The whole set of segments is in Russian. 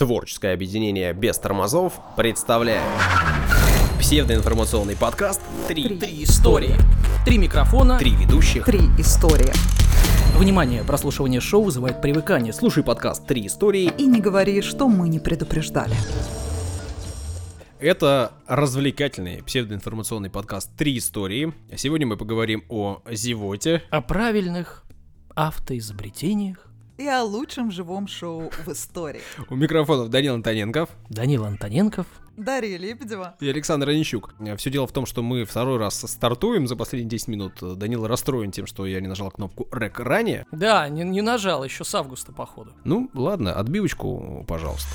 Творческое объединение без тормозов представляет псевдоинформационный подкаст «Три, Три истории. Три микрофона. Три ведущих». Три истории. Внимание, прослушивание шоу вызывает привыкание. Слушай подкаст Три истории. И не говори, что мы не предупреждали. Это развлекательный псевдоинформационный подкаст «Три истории». Сегодня мы поговорим о зевоте. о правильных автоизобретениях. И о лучшем живом шоу в истории. У микрофонов Данил Антоненков Данил Антоненков. Дарья Лебедева. и Александр Онищук. Все дело в том, что мы второй раз стартуем за последние 10 минут. Данил расстроен тем, что я не нажал кнопку «Рек» ранее. Да, не, не нажал еще с августа, походу. Ну, ладно, отбивочку, пожалуйста.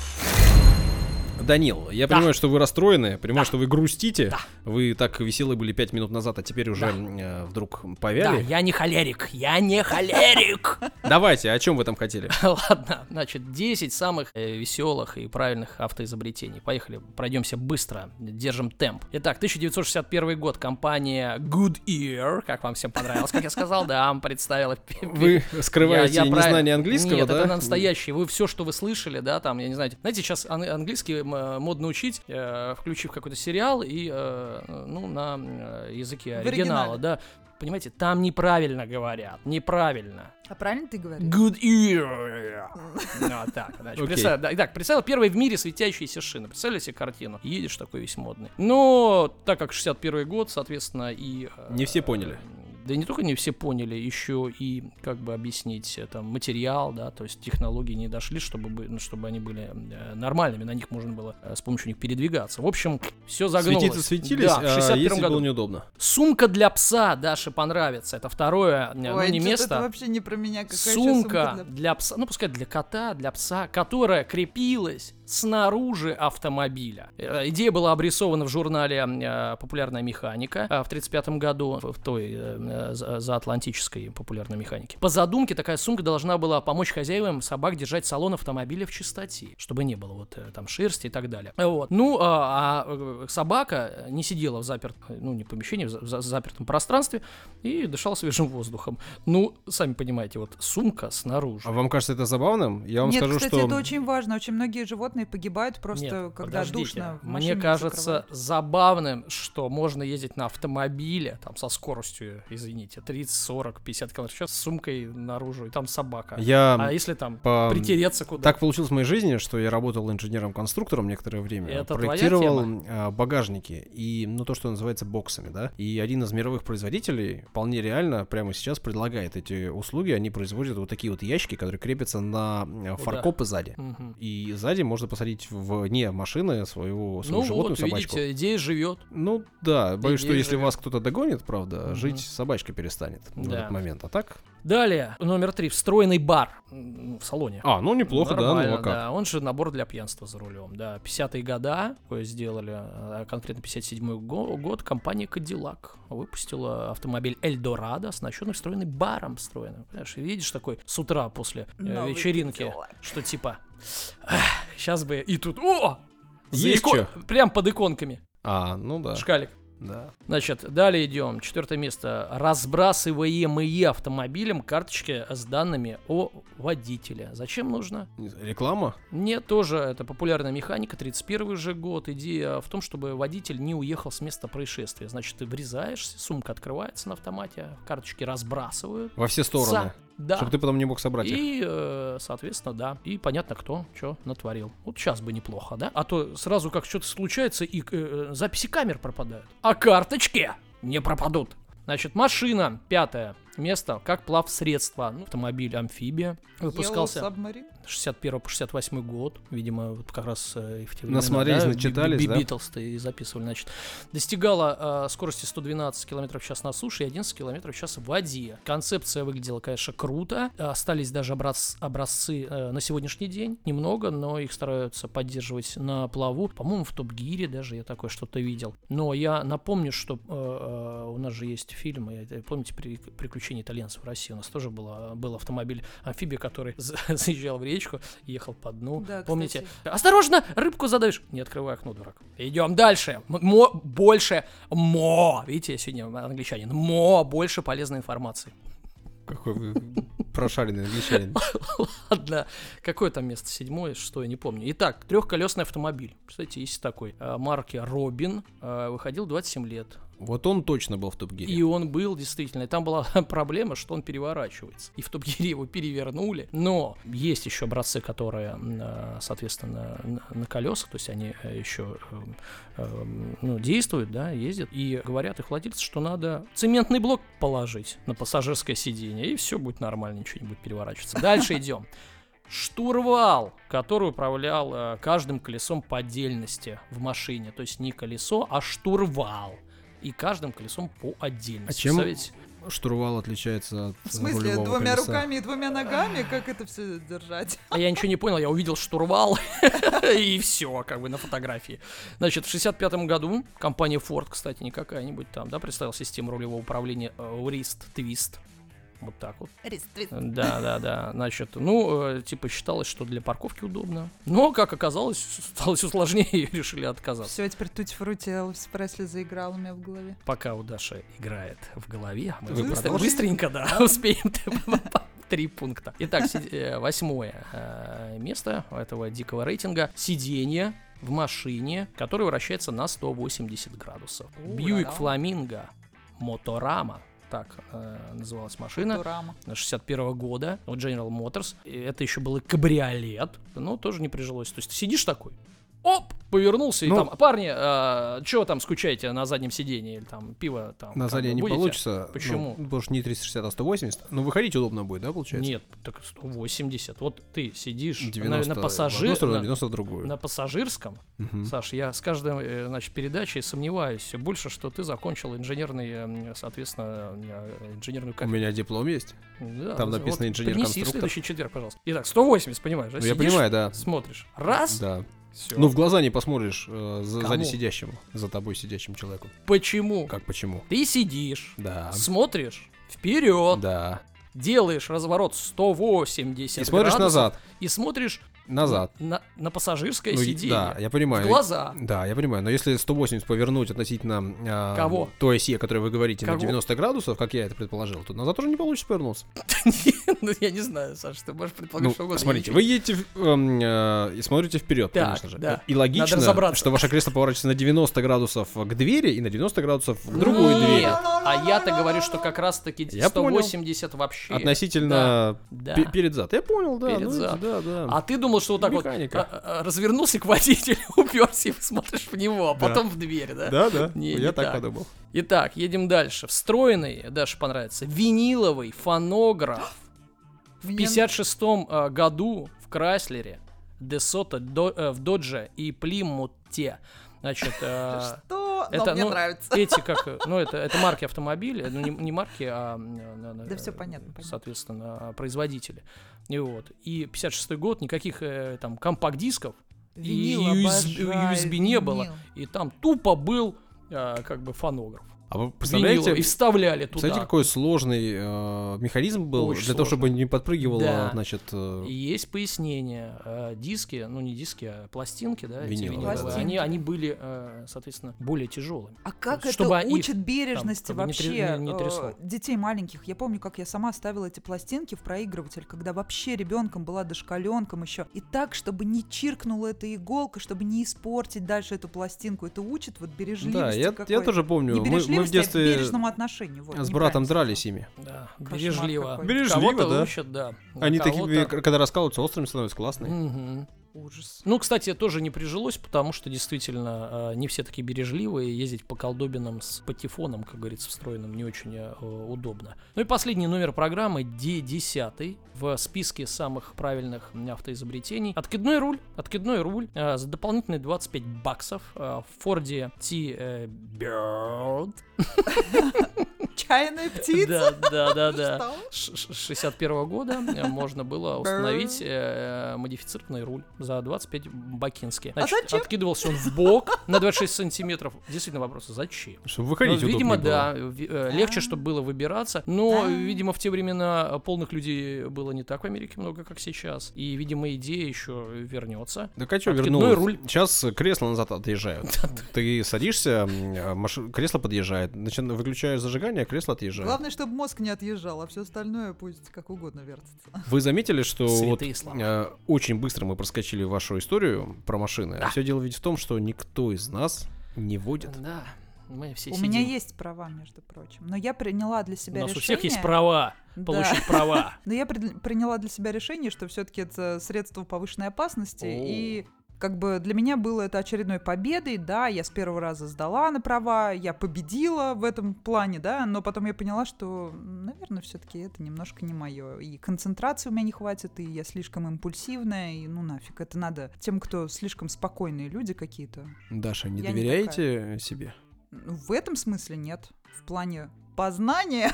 Данил, я Да. понимаю, что вы расстроены, понимаю, Да. что вы грустите. Да. Вы так веселы были 5 минут назад, а теперь уже э, вдруг Да, повяли. я не холерик, я не холерик. Давайте, о чем вы там хотели? Ладно, значит, 10 самых веселых и правильных автоизобретений. Поехали, пройдемся быстро, держим темп. Итак, 1961 год, компания Goodyear, как вам всем понравилось, как я сказал, да, вам представила. Вы скрываете Я- я незнание английского, Нет, да? это настоящий. Вы все, что вы слышали, да, там, я не знаю. Знаете, сейчас ан- английский модно учить, э, включив какой-то сериал и, э, ну, на э, языке оригинала, да. Понимаете, там неправильно говорят, неправильно. А правильно ты говоришь? Good ear. Ну, вот так, значит, представь, да, итак, представил первый в мире светящиеся шины. Представили себе картину? Едешь такой весь модный. Но, так как 61 год, соответственно, и... э, Не все поняли. Да не только не все поняли, еще и, как бы объяснить, э, там, материал, да, то есть технологии не дошли, чтобы, бы- ну, чтобы они были э, нормальными, на них можно было э, с помощью них передвигаться. В общем, все загнулось. Светиться светились, Да, в а 61 если году. было неудобно. Сумка для пса Даше понравится. Это второе, ну, Ой, не чё-то место. это вообще не про меня. Какая ещё Сумка для- для пса, ну пускай для кота, для пса, которая крепилась снаружи автомобиля. Э, Идея была обрисована в журнале э, «Популярная механика» э, в 1935 году, в той за- заатлантической популярной механике. По задумке такая сумка должна была помочь хозяевам собак держать салон автомобиля в чистоте, чтобы не было вот там шерсти и так далее. Вот. Ну, а, а, собака не сидела в заперт, ну не помещении, в за- за- запертом пространстве и дышала свежим воздухом. Ну, сами понимаете, вот сумка снаружи. А вам кажется это забавным? Я вам Нет, скажу, кстати, что... это очень важно. Очень многие животные погибают просто, Нет, когда подождите. душно. в Мне кажется закрывают. забавным, что можно ездить на автомобиле, там, со скоростью, извините, 30, 40, 50 км в час, с сумкой наружу, и там собака. Я А если там по... притереться куда? Так получилось в моей жизни, что я работал инженером-конструктором некоторое время. Это твоя проектировал тема? а, багажники и, ну, то, что называется боксами, да. И один из мировых производителей вполне реально прямо сейчас предлагает эти услуги. Они производят вот такие вот ящики, которые крепятся на а, фаркопы сзади. Мгм. И сзади можно посадить вне машины своего, свою Ну животную вот, собачку. видите, идея живет. Ну да, боюсь, что Идея если живет. вас кто-то догонит, правда, Мгм. жить собачка перестанет в Да. этот момент. А так? Далее, номер три, встроенный бар в салоне. А, ну неплохо, да, ну Нормально, а как? да. Он же набор для пьянства за рулем, да. 50-е года такое сделали, а конкретно 57-й го- год, компания Cadillac выпустила автомобиль Эльдорадо, оснащенный встроенный баром встроенным. Понимаешь, видишь такой с утра после э, Новый вечеринки, Cadillac. что типа, сейчас бы и тут, о! Есть ико-? Прям под иконками, А, ну да, шкалик. да. Значит, далее идем. Четвертое место. Разбрасываемые автомобилем карточки с данными о водителе. Зачем нужно? Реклама? Нет, тоже это популярная механика, 31 же год. Идея в том, чтобы водитель не уехал с места происшествия. Значит, ты врезаешься, сумка открывается на автомате, карточки разбрасывают. Во все стороны. За- Да. Чтобы ты потом не мог собрать их. И, э, соответственно, да. И понятно, кто что натворил. Вот сейчас бы неплохо, да? А то сразу как что-то случается, и э, записи камер пропадают. А карточки не пропадут. Значит, машина, пятое место, как плавсредство. Ну, автомобиль амфибия выпускался. Yellow Submarine? 61 по 68 год, видимо, вот как раз э, и в те времена, Насмотрелись, да, начитались, Би-? Би- Битлз-то и записывали, значит. Достигала э, скорости 112 км в час на суше и 11 км в час в воде. Концепция выглядела, конечно, круто. Остались даже образ- образцы э, на сегодняшний день. Немного, но их стараются поддерживать на плаву. По-моему, в Топ-Гире даже я такое что-то видел. Но я напомню, что э, э, у нас же есть фильм, и, э, помните, «При- «Приключения итальянцев в России». У нас тоже было, был автомобиль амфибия, который за- заезжал в речку, ехал по дну. Да, Помните? кстати. Осторожно, рыбку задавишь. Не открывай окно, дурак. Идем дальше. Мо, больше мо. Видите, я сегодня англичанин. Мо, больше полезной информации. Какой вы Прошаренный англичанин. Ладно, какое там место? Седьмое, шестое, не помню. Итак, трехколесный автомобиль. Кстати, есть такой. А, Марки Робин. а, Выходил 27 лет. Вот он точно был в Топ Гире. И он был действительно. И там была проблема, что он переворачивается. И в Топ Гире его перевернули. Но есть еще образцы, которые, а, соответственно, на, колесах, то есть они э, еще эм, эм, ну, действуют, да, ездят. И говорят их владельцы, что надо цементный блок положить на пассажирское сиденье, и все будет нормально, ничего не будет переворачиваться. Дальше идем. Штурвал, который управлял э, каждым колесом по отдельности в машине. То есть не колесо, а штурвал. И каждым колесом по отдельности. А чем Представляете? Штурвал отличается от В смысле, двумя колеса? руками и двумя ногами? Как это все держать? А я ничего не понял, я увидел штурвал и все, как бы на фотографии. Значит, в 65 году компания Ford, кстати, не какая-нибудь там, да, представила систему рулевого управления э, Wrist Twist. Вот так вот. Да, да, да. Значит, ну, э, типа считалось, что для парковки удобно. Но, как оказалось, стало все сложнее и решили отказаться. Все, теперь Тути Фрути Элвис Пресли заиграл у меня в голове. Пока у Даши играет в голове, мы Вы быстро- быстренько, да, успеем три пункта. Итак, э, восьмое э, место этого дикого рейтинга. Сиденье в машине, которое вращается на 180 градусов. Бьюик. Фламинго Моторама. Так э, называлась машина. Футурама. 61 года General Motors. И это еще был и кабриолет, но тоже не прижилось. То есть ты сидишь такой, оп, повернулся и Ну- там, парни, что там скучаете на заднем сидении или там пиво там? На заднее не будете?» получится. Почему? Ну, потому что не 360, а 180. Но выходить удобно будет, да, получается? Нет, так 180. Вот ты сидишь на- 90 на, в пассажир- одну сторону, на- 90 в другую. на пассажирском, Мгм. Саш, я с каждой э, значит, передачей сомневаюсь все больше, что ты закончил инженерный, э, соответственно, э, инженерную У кафедру. меня диплом есть. Да, там вот написано Принеси в инженер-конструктор. следующий четверг, пожалуйста. Итак, 180, понимаешь? да? Ну, я понимаю, да. Смотришь. Раз, Да. Все. Ну, в глаза не посмотришь э, за, Кому? сзади сидящему, за тобой сидящим человеку. Почему? Как почему? Ты сидишь, Да. смотришь вперед, Да. делаешь разворот 180 И смотришь градусов назад. и смотришь Назад. на, на пассажирское Ну, сиденье. да, я понимаю. В глаза. Да, я понимаю, но если 180 повернуть относительно а, Кого? той оси, о которой вы говорите, Кого? на 90 градусов, как я это предположил, то назад уже не получится повернуться. Ну, я не знаю, Саша, ты можешь предполагать, Ну, что угодно. смотрите, вы едете эм, э, и смотрите вперед, конечно же. И логично, что ваше кресло поворачивается на 90 градусов к двери и на 90 градусов к другой двери. а я-то говорю, что как раз-таки Я понял. 180 вообще. Относительно перед зад. Я понял, да. Перед ну, зад. А ты думал, что вот так Механика. вот а, а, развернулся к водителю, уперся и смотришь в него, а Да. потом в дверь, да? Да, да. Не, я не так так. подумал. Итак, едем дальше. Встроенный, Даше понравится, виниловый фонограф. В Мне- 56 э, году в Крайслере, Десото в Додже и Плимуте. Значит, э, Что? это, мне ну, нравится. эти как, ну это, это марки автомобиля, ну не, не марки, а Да всё понятно, соответственно, производители. И вот. И 56 год, никаких э, там компакт-дисков и USB, не было. И там тупо был э, как бы фонограф. А вы представляете, и вставляли туда. представляете, какой сложный э, механизм был Очень для того, чтобы сложный. не подпрыгивало, Да. значит, э, И есть пояснение. Э, Диски, ну не диски, а пластинки, да, эти Виниловые, виниловые, Пластинки. они, они были, э, соответственно, более тяжелыми. А как это Чтобы их учит бережности как бы не вообще не- не э, трясло. детей маленьких? Я помню, как я сама ставила эти пластинки в проигрыватель, когда вообще ребенком была дошкаленком еще. И так, чтобы не чиркнула эта иголка, чтобы не испортить дальше эту пластинку. Это учит вот бережливости Да, я, я тоже помню. Не Мы, мы в детстве бережному отношению. Вот, с братом дрались ими. Да, Кошмар бережливо. Бережливо, да. учат, да. Они кого-то- такие, когда раскалываются, острыми становятся классные. Мгм. Ужас. Ну, кстати, тоже не прижилось, потому что действительно э, не все такие бережливые. Ездить по колдобинам с патефоном, как говорится, встроенным, не очень э, удобно. Ну и последний номер программы D10 в списке самых правильных автоизобретений. Откидной руль. Откидной руль э, за дополнительные 25 баксов э, в Форде T э, Bird. Чайная птица? Да, да, да, да. Ш- ш- 61 года э, можно было установить э, модифицированный руль за 25 бакински. А зачем? Откидывался он в бок на 26 сантиметров. Действительно вопрос, зачем? Чтобы выходить Ну, видимо, было. да, э, легче, чтобы было выбираться. Но, видимо, в те времена полных людей было не так в Америке много, как сейчас. И, видимо, идея еще вернется. Так а что вернулось? руль. Сейчас кресло назад отъезжают. Ты садишься, кресло подъезжает, начи- выключаешь зажигание, кресло отъезжает. Главное, чтобы мозг не отъезжал, а все остальное пусть как угодно вертится. Вы заметили, что вот, э, очень быстро мы проскочили вашу историю про машины. Да. Все дело ведь в том, что никто из нас не водит. Да, мы все У сидим. меня есть права, между прочим. Но я приняла для У себя нас у решение... всех есть права Да. получить права. Но я приняла для себя решение, что все-таки это средство повышенной опасности. И как бы для меня было это очередной победой, да, я с первого раза сдала на права, я победила в этом плане, да, но потом я поняла, что, наверное, все-таки это немножко не мое. И концентрации у меня не хватит, и я слишком импульсивная, и ну нафиг, это надо тем, кто слишком спокойные люди какие-то. Даша, не Я не доверяете себе? Ну, В этом смысле нет. В плане познания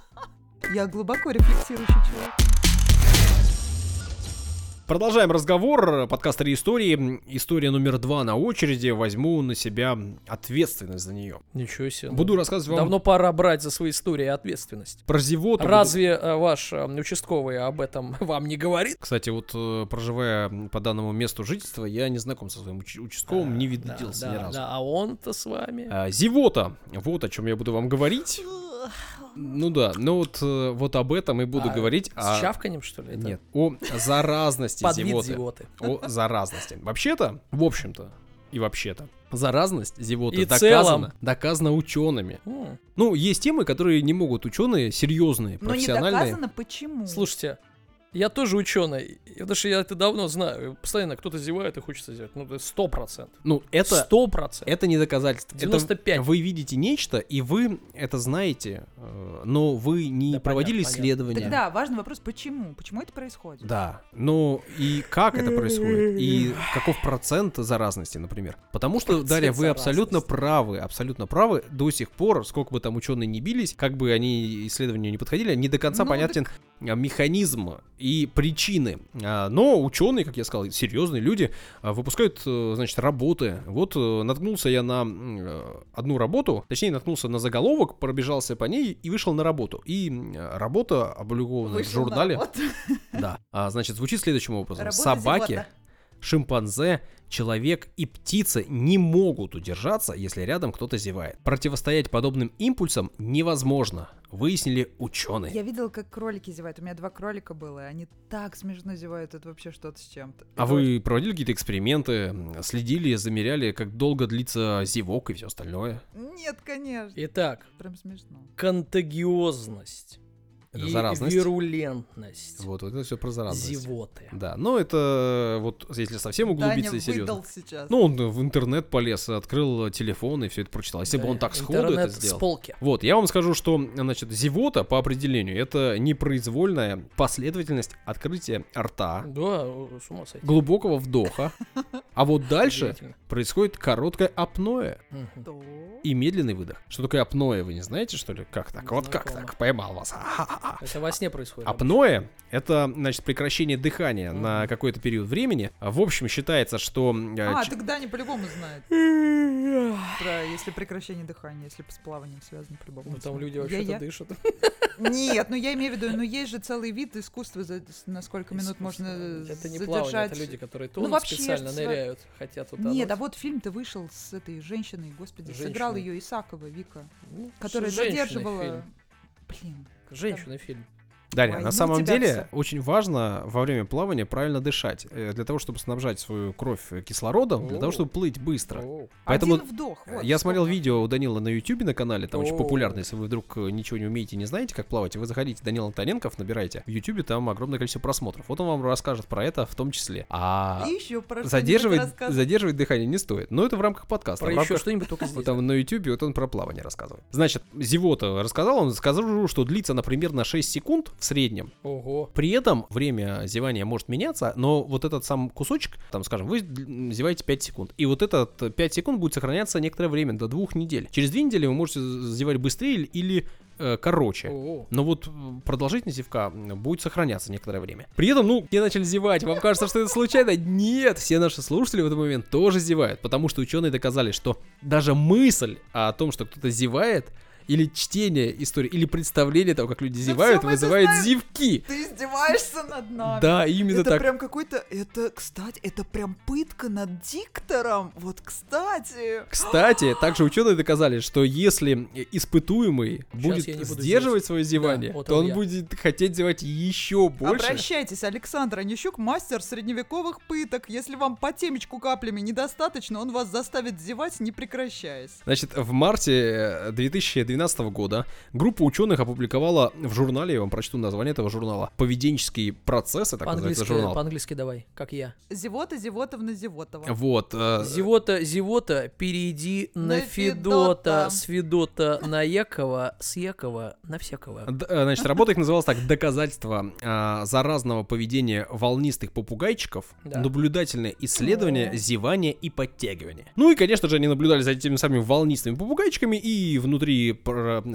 я глубоко рефлексирующий человек. Продолжаем разговор. Подкаст «Три истории». История номер два на очереди. Возьму на себя ответственность за нее. Ничего себе. ну, Буду рассказывать вам Давно пора брать за свои истории ответственность. про зевоту. Разве э, ваш э, участковый об этом вам не говорит? Кстати, вот э, проживая по данному месту жительства, я не знаком со своим уч- участковым, не Да, виделся да, ни разу. да, а он-то с вами. А, Зевота. Вот о чем я буду вам говорить. Ну да, ну вот, э, вот об этом и буду А, говорить. С а- чавканием, что ли? это? Нет, о заразности Под вид зевоты. зевоты. О заразности. Вообще-то, в общем-то, и вообще-то, заразность зевоты И доказана, целом. доказана учеными. М. Ну, есть темы, которые не могут ученые, серьезные, Но не профессиональные. доказано почему. Слушайте, я тоже ученый, потому что я это давно знаю. Постоянно кто-то зевает и хочется зевать. Ну, это сто процентов. Ну, это, Сто процентов. это не доказательство. Это 95. вы видите нечто, и вы это знаете, э, но вы не Да, проводили понятно, исследования. Тогда важный вопрос, почему? Почему это происходит? Да, ну и как это происходит, и каков процент заразности, например. Потому что, Процент Дарья, вы абсолютно правы, абсолютно правы. До сих пор, сколько бы там ученые не бились, как бы они исследования не подходили, не до конца Ну, понятен а, механизм и причины. А, Но ученые, как я сказал, серьезные люди а, выпускают, э, значит, работы. Вот э, наткнулся я на э, одну работу, точнее, наткнулся на заголовок, пробежался по ней и вышел на работу. И работа опубликована в журнале. Да. А, значит, звучит следующим образом. Работа Собаки, зевота. Шимпанзе, человек и птицы не могут удержаться, если рядом кто-то зевает. Противостоять подобным импульсам невозможно, выяснили ученые. Я видела, как кролики зевают. У меня два кролика было, и они так смешно зевают. Это вообще что-то с чем-то. А Это вы проводили какие-то эксперименты, следили, замеряли, как долго длится зевок и все остальное? Нет, конечно. Итак, Прям смешно. контагиозность. Это и заразность? вирулентность. Вот, вот это все про заразность. Зевоты. Да, но это вот если совсем углубиться Даня и серьезно. выдал сейчас. Ну, он в интернет полез, открыл телефон и все это прочитал. Если бы он так сходу это Интернет сделал. с полки. Вот, я вам скажу, что, значит, зевота по определению это непроизвольная последовательность открытия рта, Да, с ума сойти. глубокого вдоха, а вот дальше происходит короткое апноэ и медленный выдох. Что такое апноэ, вы не знаете, что ли? Как так? Вот как так? Поймал вас. Ха-ха-ха. Это во сне происходит. Апноэ — это, значит, прекращение дыхания на Мгм. какой-то период времени. В общем, считается, что... э, А, ч- так Даня по-любому знает. Про если прекращение дыхания, если с плаванием связано по-любому. Ну, там люди вообще-то я- дышат. Нет, ну я имею в виду, ну есть же целый вид искусства, за, на сколько минут можно Это не задержать. плавание, это люди, которые тонут вообще специально сва- ныряют, хотят туда. Нет, а вот фильм-то вышел с этой женщиной, господи, сыграла Женщиной. ее Исакова Вика, Ну, которая задерживала... Блин. Женщина фильм. Дарья, Ой, на ну самом деле всё. очень важно во время плавания правильно дышать. э, Для того, чтобы снабжать свою кровь кислородом, для того, О. чтобы плыть быстро. О, Поэтому Один вдох. вот, Я смотрел видео у Данила на Ютубе на канале, там очень О. популярно, если вы вдруг э, ничего не умеете, не знаете, как плавать, вы заходите, Данил Антоненков, набираете в Ютубе, там огромное количество просмотров. Вот он вам расскажет про это в том числе. А И еще про задерживать, задерживать дыхание не стоит. Но это в рамках подкаста. Про в еще рамках что-нибудь только здесь. там на Ютубе вот он про плавание рассказывает. Значит, зевота рассказал, он сказал, что длится, например, на 6 секунд в среднем. Ого. При этом время зевания может меняться, но вот этот сам кусочек, там, скажем, вы зеваете 5 секунд, и вот этот 5 секунд будет сохраняться некоторое время, до двух недель. Через две недели вы можете зевать быстрее или э, короче. Но вот м, продолжительность зевка будет сохраняться некоторое время. При этом, ну, все начали зевать. Вам кажется, что это случайно? Нет, все наши слушатели в этот момент тоже зевают, потому что ученые доказали, что даже мысль о том, что кто-то зевает, или чтение истории, или представление того, как люди зевают, да вызывает зевки. Ты издеваешься над нами. Да, именно это так. Это прям какой-то... Это, кстати, это прям пытка над диктором. Вот, кстати. Кстати, также ученые доказали, что если испытуемый Сейчас будет сдерживать зевать. свое зевание, да, вот то он я. будет хотеть зевать еще больше. Обращайтесь, Александр Онищук, мастер средневековых пыток. Если вам по темечку каплями недостаточно, он вас заставит зевать, не прекращаясь. Значит, в марте э, 2012 2013 года группа ученых опубликовала в журнале, я вам прочту название этого журнала, «Поведенческие процессы», так называется журнал. По-английски давай, как я. Зевота, Зевотовна, Зевотова. Вот. Э... Зевота, Зевота, перейди на, на Федота, с Федота на Якова, с Якова на всякого. Д, э, значит, работа их называлась так доказательство э, заразного поведения волнистых попугайчиков, да. наблюдательное исследование О. зевания и подтягивания». Ну и, конечно же, они наблюдали за этими самыми волнистыми попугайчиками и внутри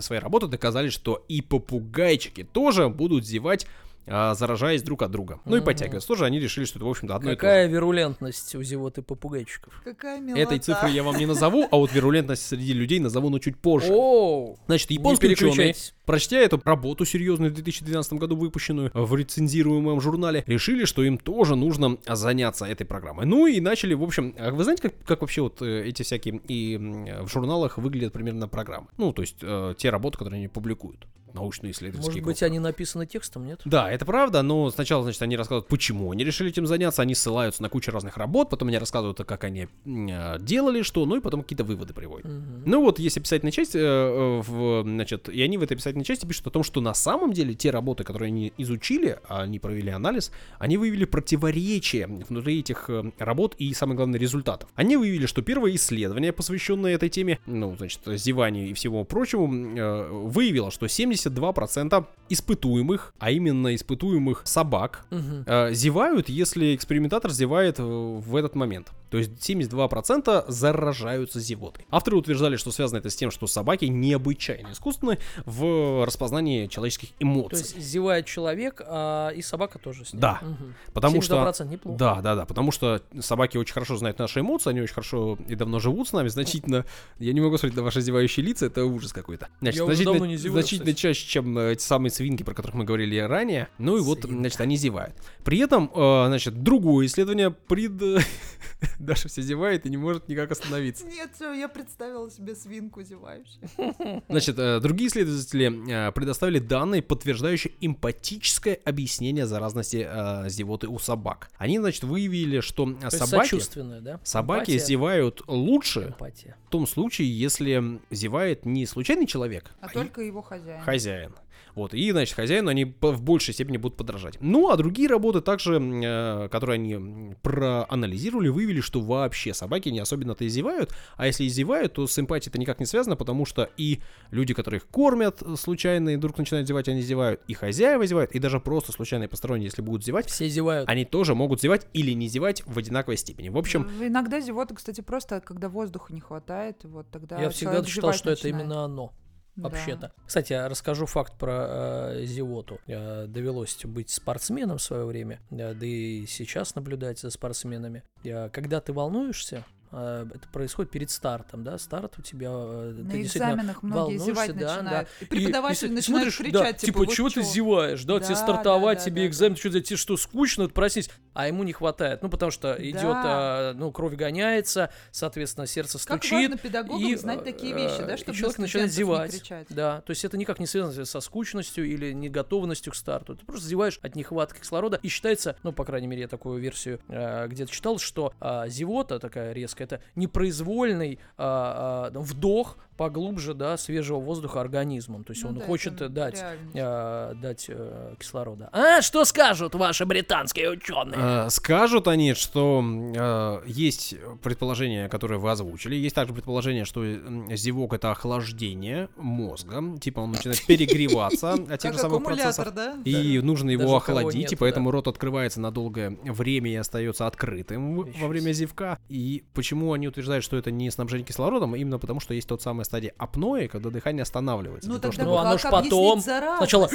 своей работы доказали, что и попугайчики тоже будут зевать, а, заражаясь друг от друга. Ну и Мгм. подтягиваться тоже. Они решили, что это, в общем-то, одно и то же. Какая вирулентность у зевоты попугайчиков? Какая милота. Этой цифры я вам не назову, а вот вирулентность среди людей назову, но чуть позже. Оу! Значит, японские ученые. Прочтя эту работу серьезную в 2012 году выпущенную в рецензируемом журнале, решили, что им тоже нужно заняться этой программой. Ну и начали, в общем, а вы знаете, как, как вообще вот э, эти всякие и в журналах выглядят примерно программы? Ну, то есть э, те работы, которые они публикуют, научные исследовательские. Может быть, группы. они написаны текстом, нет? Да, это правда, но сначала, значит, они рассказывают, почему они решили этим заняться, они ссылаются на кучу разных работ, потом они рассказывают, как они э, делали что, ну и потом какие-то выводы приводят. Мгм. Ну вот, есть описательная часть, э, в, значит, и они в этой описательной части пишут о том, что на самом деле те работы, которые они изучили, а они провели анализ, они выявили противоречия внутри этих э, работ и, самое главное, результатов. Они выявили, что первое исследование, посвященное этой теме, ну, значит, зеванию и всему прочему, э, выявило, что 72% испытуемых, а именно испытуемых собак, Мгм. э, зевают, если экспериментатор зевает э, в этот момент. То есть 72% заражаются зевотой. Авторы утверждали, что связано это с тем, что собаки необычайно искусственны в распознании человеческих То эмоций. есть зевает человек, а и собака тоже с ним. Да, Мгм. Потому что... 72% неплохо. Да, да, да, потому что собаки очень хорошо знают наши эмоции, они очень хорошо и давно живут с нами, значительно. Я не могу смотреть на ваши зевающие лица, это ужас какой-то. Значит, Я значительно, давно не зеваю, значительно кстати. чаще, чем э, эти самые свинки, про которых мы говорили ранее. Ну и вот, Свинка. значит, они зевают. При этом, э, значит, другое исследование пред... Даша все зевает и не может никак остановиться. Нет, всё, я представила себе свинку зевающую. Значит, э, другие исследователи э, предоставили данные, подтверждающие эмпатическое объяснение заразности э, зевоты у собак. Они, значит, выявили, что То собаки, да? собаки Эмпатия. зевают лучше Эмпатия. в том случае, если зевает не случайный человек, А и только его хозяин. хозяин. Вот, и, значит, хозяину они в большей степени будут подражать. Ну, а другие работы также, э, которые они проанализировали, выявили, что вообще собаки не особенно-то и зевают, а если и зевают, то с эмпатией это никак не связано, потому что и люди, которые их кормят э, случайно, и вдруг начинают зевать, они зевают, и хозяева зевают, и даже просто случайные посторонние, если будут зевать, Все зевают. они тоже могут зевать или не зевать в одинаковой степени. В общем, В- Иногда зевота, кстати, просто когда воздуха не хватает, вот тогда Я всегда считал, что это начинает. именно оно. Да. Вообще-то. Кстати, я расскажу факт про э, зевоту. Э, довелось быть спортсменом в свое время, э, да и сейчас наблюдать за спортсменами. Э, когда ты волнуешься, это происходит перед стартом, да, старт у тебя... э, На ты экзаменах многие зевать да, начинают. да. И преподаватель и начинает смотришь, кричать, да, типа, типа, «Вы чего ты чё?» зеваешь, да, тебе Да, стартовать, да, тебе да, экзамен, что тебе что, скучно, проснись, а ему не хватает, ну, потому что идет, Да. а, ну, кровь гоняется, соответственно, сердце Как стучит, важно педагогам и, знать такие вещи, да, э, чтобы человек начинает не зевать. кричать. Да, то есть это никак не связано со скучностью или неготовностью к старту. Ты просто зеваешь от нехватки кислорода. И считается, ну, по крайней мере, я такую версию э, где-то читал, что а, зевота такая резкая, это непроизвольный а, а, вдох поглубже, да, свежего воздуха организмом. То есть Ну он да, хочет дать, э, дать э, кислорода. А что скажут ваши британские ученые? Э, Скажут они, что э, есть предположение, которое вы озвучили. Есть также предположение, что м, зевок это охлаждение мозга. Типа он начинает перегреваться от тех же самых процессов. И нужно его охладить, и поэтому да. рот открывается на долгое время и остается открытым во время зевка. И почему они утверждают, что это не снабжение кислородом? Именно потому, что есть тот самый стадия апноэ, когда дыхание останавливается. Ну тогда чтобы- Ну, оно ж объяснить потом сначала-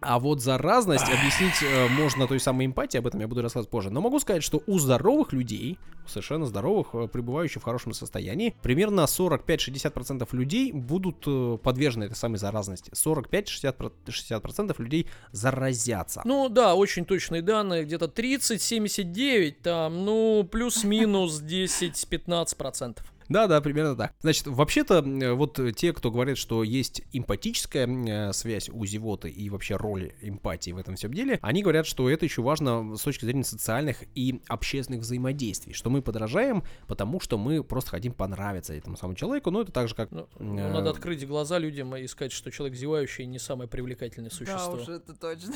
А вот заразность объяснить э, можно той самой эмпатией, об этом я буду рассказывать позже. Но могу сказать, что у здоровых людей, совершенно здоровых, э, пребывающих в хорошем состоянии, примерно 45-60% людей будут э, подвержены этой самой заразности. 45-60% людей заразятся. Ну да, очень точные данные, где-то 30-79, там, ну, плюс-минус 10-15%. Да, да, примерно так. Значит, вообще-то, э, вот э, те, кто говорит, что есть эмпатическая э, связь у зевоты и вообще роль эмпатии в этом всем деле, они говорят, что это еще важно с точки зрения социальных и общественных взаимодействий, что мы подражаем, потому что мы просто хотим понравиться этому самому человеку, но это так же, как... Ну, Э, надо открыть глаза людям и сказать, что человек зевающий не самое привлекательное Да существо. уж, это точно.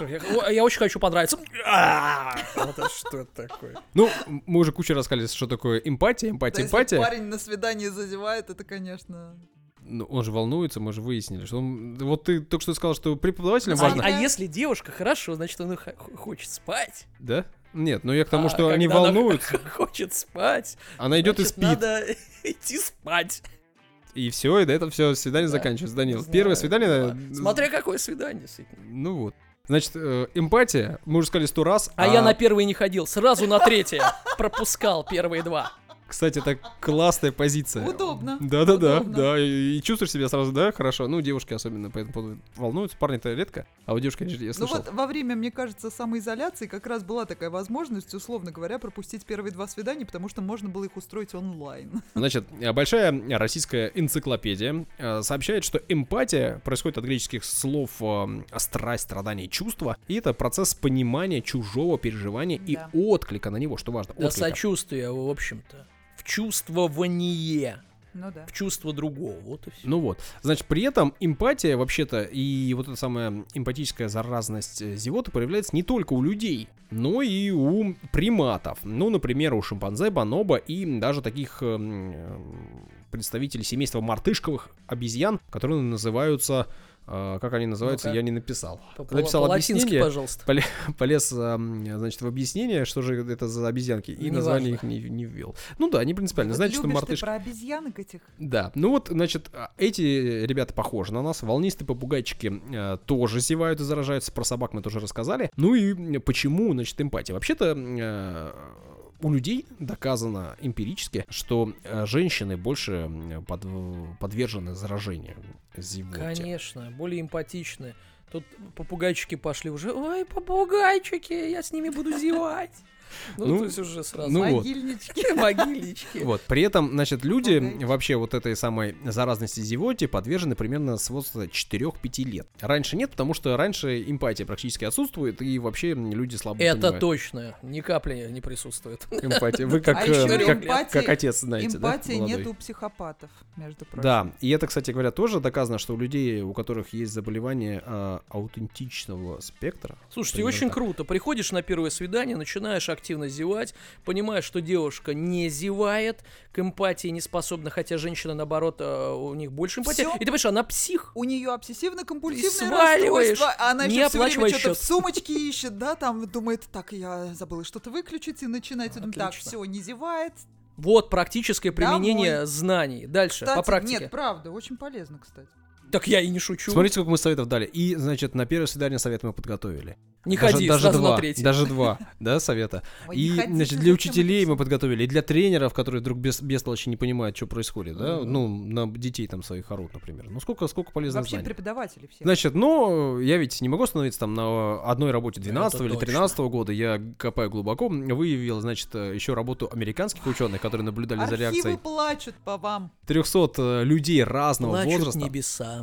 Я, я очень хочу понравиться. А, Это что такое? Ну, мы уже кучу рассказали, что такое эмпатия, эмпатия, эмпатия. Парень на свидании зазевает, это, конечно... Ну, он же волнуется, мы же выяснили, что он... Вот ты только что сказал, что преподавателям А, важно... а если девушка хорошо, значит, она х- хочет спать. Да? Нет, но я к тому, А что они когда она волнуются. х- хочет спать. Она идет и спит. Надо идти спать. И все, и до этого все, свидание Да. заканчивается. Данил, Знаю, первое свидание... да. э, Смотря какое свидание. действительно. Ну вот. Значит, э, эмпатия, мы уже сказали сто раз. А я на первое не ходил, сразу на третье. Пропускал первые два. Кстати, это классная позиция. Удобно. Да-да-да, да, и, и чувствуешь себя сразу, да, хорошо. Ну, девушки особенно по этому поводу волнуются, парни-то редко, а у девушки, я Ну слышал. вот во время, мне кажется, самоизоляции как раз была такая возможность, условно говоря, пропустить первые два свидания, потому что можно было их устроить онлайн. Значит, э, большая российская энциклопедия э, сообщает, что эмпатия происходит от греческих слов э, страсть, страдание, чувство, и это процесс понимания чужого переживания и Да. отклика на него, что важно. Да отклика. сочувствие, в общем-то. В чувствование. Ну да. В чувство другого. Вот и все. Ну вот. Значит, при этом эмпатия, вообще-то, и вот эта самая эмпатическая заразность э, зевоты проявляется не только у людей, но и у приматов. Ну, например, у шимпанзе, бонобо и даже таких эм, эм, представителей семейства мартышковых обезьян, которые называются... э, как они называются, Ну-ка. я не написал. По- по- Написал объяснение, пожалуйста. поле- полез, эм, значит, в объяснение, что же это за обезьянки, и Не название их важно. не, не ввел. Ну да, не принципиально. Вот Значит, мартышки... про обезьянок этих? Да, ну вот, значит, а, эти ребята похожи на нас. Волнистые попугайчики э, тоже зевают и заражаются. Про собак мы тоже рассказали. Ну и почему, значит, эмпатия? Вообще-то э, у людей доказано эмпирически, что женщины больше под- подвержены заражению зевоте. Конечно, более эмпатичны. Тут попугайчики пошли уже. Ой, попугайчики, я с ними буду зевать. Ну, Ну, то есть уже сразу. ну вот. Могильнички. Могильнички. Вот, при этом, значит, люди Попугайчики. вообще вот этой самой заразности зевоте подвержены примерно с возраста 4-5 лет. Раньше нет, потому что раньше эмпатия практически отсутствует, и вообще люди слабо Это понимают. точно. Ни капли не присутствует. Эмпатия. Вы как, А э, как, эмпатии- как отец знаете, да, Эмпатии молодой? нет у психопатов, между прочим. Да, и это, кстати говоря, тоже доказано, что у людей, у которых есть заболевание э, аутентичного спектра. Слушайте, очень так. круто. Приходишь на первое свидание, начинаешь активно зевать, понимаешь, что девушка не зевает, к эмпатии не способна, хотя женщина, наоборот, э, у них больше эмпатии. Всё. И ты понимаешь, она псих. У нее обсессивно-компульсивное расстройство, а она не еще все время что-то в сумочке ищет, да, там думает, так, я забыла что-то выключить, и начинается, думать, так, все, не зевает. Вот практическое применение Домой. знаний. Дальше, по Кстати, практике. нет, правда, очень полезно, кстати. Так я и не шучу. Смотрите, сколько мы советов дали. И, значит, на первое свидание совет мы подготовили. не даже, ходи даже сразу два, на третье. Даже два, да, совета. Ой, И, значит, для учителей мы подготовили, и для тренеров, которые вдруг без, бестолочи не понимают, что происходит, да, ну, на детей там своих орут, например. Ну, сколько, сколько полезных Вообще знаний. преподаватели все. Значит, ну, я ведь не могу остановиться там на одной работе 12 или точно. 13 года. Я копаю глубоко. Выявил, значит, еще работу американских ученых, которые наблюдали за реакцией плачут по вам 300 людей разного Плачут возраста. небеса.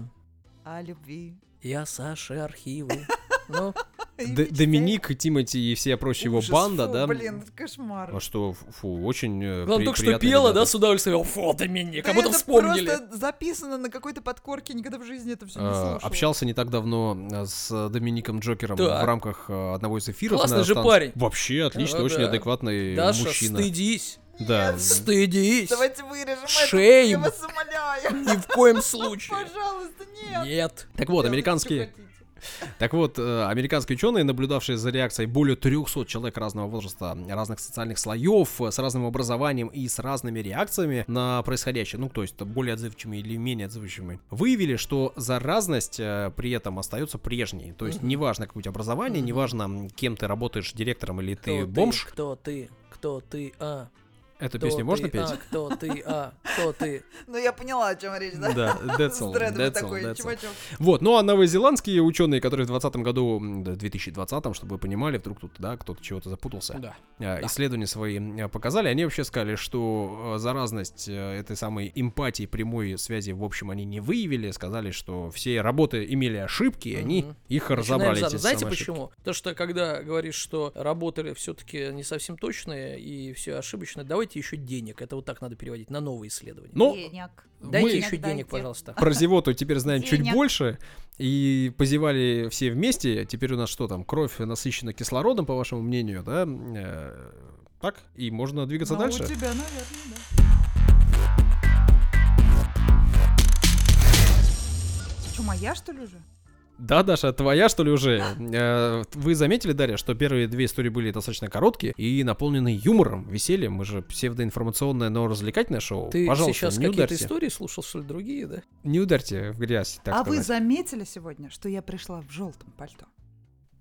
О любви. Я Саши архивы. Ну, И Д-. Доминик, Тимати и вся прочая его банда, фу, да. блин, кошмар. А что, фу, очень э, главное, при- только что приятные пела, ребята. да, с удовольствием. Фу, Доминик, Да будто это вспомнили. просто записано на какой-то подкорке, никогда в жизни это все не А, слушала. Общался не так давно э, с Домиником Джокером Так. в рамках э, одного из эфиров. Классный на же станции. парень. Вообще отлично, Да, очень да. адекватный Даша, мужчина. стыдись. Да. Стыдись. Давайте вырежем Шейм. это, я вас умоляю. Ни в коем случае. Пожалуйста, нет. Нет. Так вот, американские. Так вот, э, американские ученые, наблюдавшие за реакцией более 300 человек разного возраста, разных социальных слоев, э, с разным образованием и с разными реакциями на происходящее, ну, то есть более отзывчивыми или менее отзывчивыми, выявили, что заразность э, при этом остается прежней. То есть неважно, какое у тебя образование, неважно, кем ты работаешь, директором или ты Кто бомж. Кто ты? Кто ты? А. Эту Кто песню можно ты? петь? А, кто ты? А. Кто ты? Ну, я поняла, о чем речь, да? Да, that's С all, дредами that's all, такой, that's all. чувачок. Вот, ну а новозеландские ученые, которые в 2020 году, м, да, 2020, чтобы вы понимали, вдруг тут, да, кто-то чего-то запутался, Да. а, исследования свои а, показали, они вообще сказали, что а, заразность а, этой самой эмпатии, прямой связи, в общем, они не выявили, сказали, что все работы имели ошибки, и они их разобрали. Знаете почему? То, что когда говоришь, что работали все-таки не совсем точные и все ошибочно, давайте еще денег. Это вот так надо переводить на новые исследования. Ну, Денег. Дайте мы еще Денег дайте. пожалуйста. про зевоту теперь знаем чуть Денег. больше, и позевали все вместе, теперь у нас что там, кровь насыщена кислородом, по вашему мнению, да? Э, Так, и можно двигаться Ну, дальше. у тебя, наверное, да. Что, моя, что ли, уже? Да, Даша, твоя что ли уже? Э, Вы заметили, Дарья, что первые две истории были достаточно короткие и наполнены юмором, весельем. Мы же псевдоинформационное, но развлекательное шоу. Ты Пожалуйста, сейчас не какие-то ударьте. истории слушал, что ли, другие, да? Не ударьте в грязь, так а вы сказать. заметили сегодня, что я пришла в желтом пальто?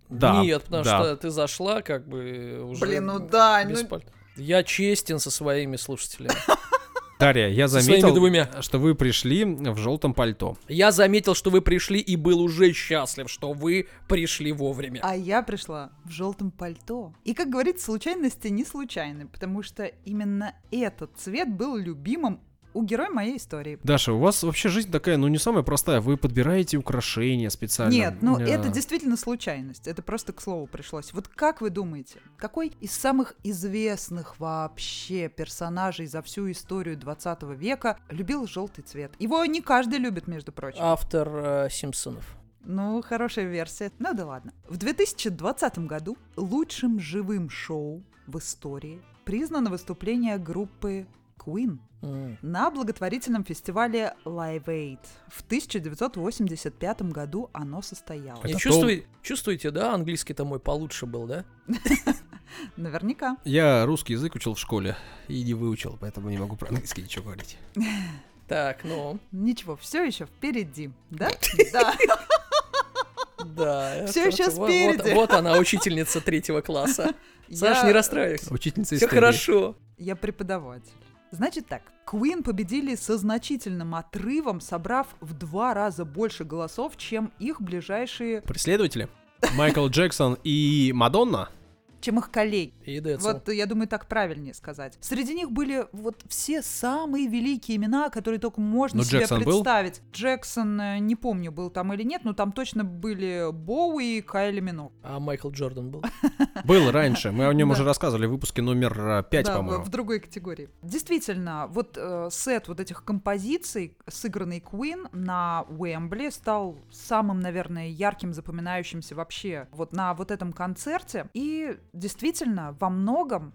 Да, Нет, потому да. что ты зашла как бы уже Блин, ну да, без ну- пальто. Я честен со своими слушателями. Дарья, я заметил, двумя. что вы пришли в желтом пальто. Я заметил, что вы пришли и был уже счастлив, что вы пришли вовремя. А я пришла в желтом пальто. И, как говорится, случайности не случайны, потому что именно этот цвет был любимым у героя моей истории. Даша, у вас вообще жизнь такая, ну не самая простая. Вы подбираете украшения специально. Нет, ну Э, это действительно случайность. Это просто к слову пришлось. Вот как вы думаете, какой из самых известных вообще персонажей за всю историю 20 века любил желтый цвет? Его не каждый любит, между прочим. Автор э, Симпсонов. Ну, хорошая версия. Ну да ладно. В 2020 году лучшим живым шоу в истории признано выступление группы Queen М. на благотворительном фестивале Live Aid. В 1985 году оно состоялось. Это чувствуй- чувствуете, да, английский-то мой получше был, да? Наверняка. Я русский язык учил в школе и не выучил, поэтому не могу про английский ничего говорить. Так, ну, Ничего, все еще впереди, да? Да. да. Всё это ещё вот- вот- она, учительница третьего класса. Саш, не расстраивайся. Учительница Все хорошо. Я преподаватель. Значит так, Queen победили со значительным отрывом, собрав в два раза больше голосов, чем их ближайшие, Преследователи. Майкл Джексон и Мадонна. Чем их коллеги. И Децл. Вот, я думаю, так правильнее сказать. Среди них были вот все самые великие имена, которые только можно Ну, себе Джексон был? представить. Джексон, э, не помню, был там или нет, но там точно были Боуи и Кайли Минок. А Майкл Джордан был. Был раньше. Мы о нем уже рассказывали в выпуске номер 5, да, в- по-моему. в другой категории. Действительно, вот э, сет вот этих композиций, сыгранный Queen на Уэмбли, стал самым, наверное, ярким, запоминающимся вообще вот на вот этом концерте. И действительно, во многом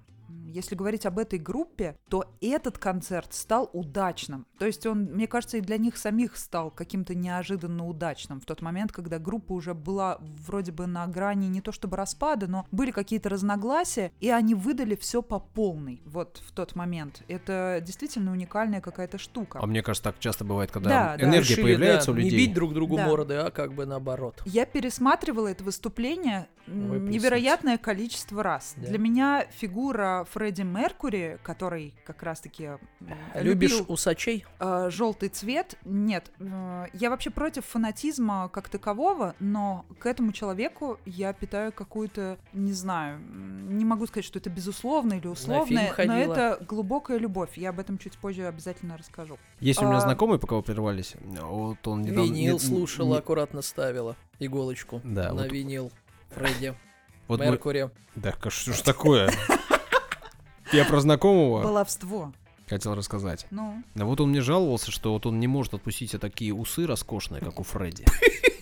если говорить об этой группе, то этот концерт стал удачным. То есть он, мне кажется, и для них самих стал каким-то неожиданно удачным в тот момент, когда группа уже была вроде бы на грани не то чтобы распада, но были какие-то разногласия, и они выдали все по полной вот в тот момент. Это действительно уникальная какая-то штука. А мне кажется, так часто бывает, когда Да, да. энергия Решили, появляется да, у людей. Не бить друг другу Да. морды, а как бы наоборот. Я пересматривала это выступление Выплеснуть. невероятное количество раз. Да. Для меня фигура Фредди Меркури, который как раз-таки Любишь любил усачей? желтый цвет, нет. э, я вообще против фанатизма как такового, но к этому человеку я питаю какую-то, не знаю, не могу сказать, что это безусловно или условное, но это глубокая любовь. Я об этом чуть позже обязательно расскажу. Есть у меня А- знакомый, пока вы прервались. Вот он недавно... Винил не- слушала, не- аккуратно ставила иголочку Да, на вот- винил Фредди Вот мы- Меркури. Да, ка- что ж такое? Я про знакомого Баловство. хотел рассказать. Ну, А вот он мне жаловался, что вот он не может отпустить себе такие усы роскошные, как у Фредди.